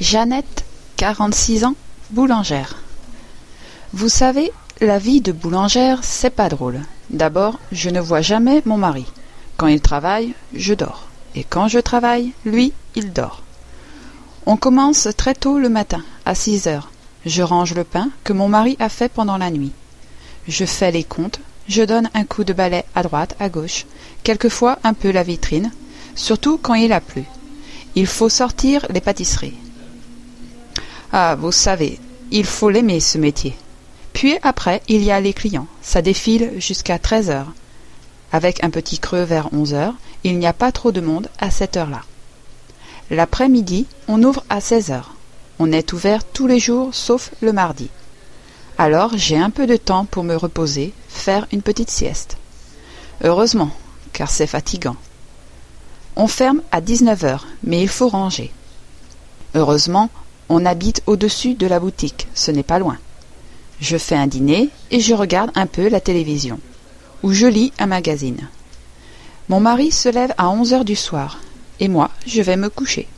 Jeannette, quarante-six ans, boulangère. Vous savez, la vie de boulangère, c'est pas drôle. D'abord, je ne vois jamais mon mari. Quand il travaille, je dors. Et quand je travaille, lui, il dort. On commence très tôt le matin, à six heures. Je range le pain que mon mari a fait pendant la nuit. Je fais les comptes, je donne un coup de balai à droite, à gauche, quelquefois un peu la vitrine, surtout quand il a plu. Il faut sortir les pâtisseries. Ah, vous savez, il faut l'aimer ce métier. Puis après, il y a les clients. Ça défile jusqu'à treize heures. Avec un petit creux vers onze heures, il n'y a pas trop de monde à cette heure-là. L'après-midi, on ouvre à seize heures. On est ouvert tous les jours sauf le mardi. Alors j'ai un peu de temps pour me reposer, faire une petite sieste. Heureusement, car c'est fatigant. On ferme à dix-neuf heures, mais il faut ranger. Heureusement, on habite au-dessus de la boutique, ce n'est pas loin. Je fais un dîner et je regarde un peu la télévision, ou je lis un magazine. Mon mari se lève à onze heures du soir, et moi je vais me coucher.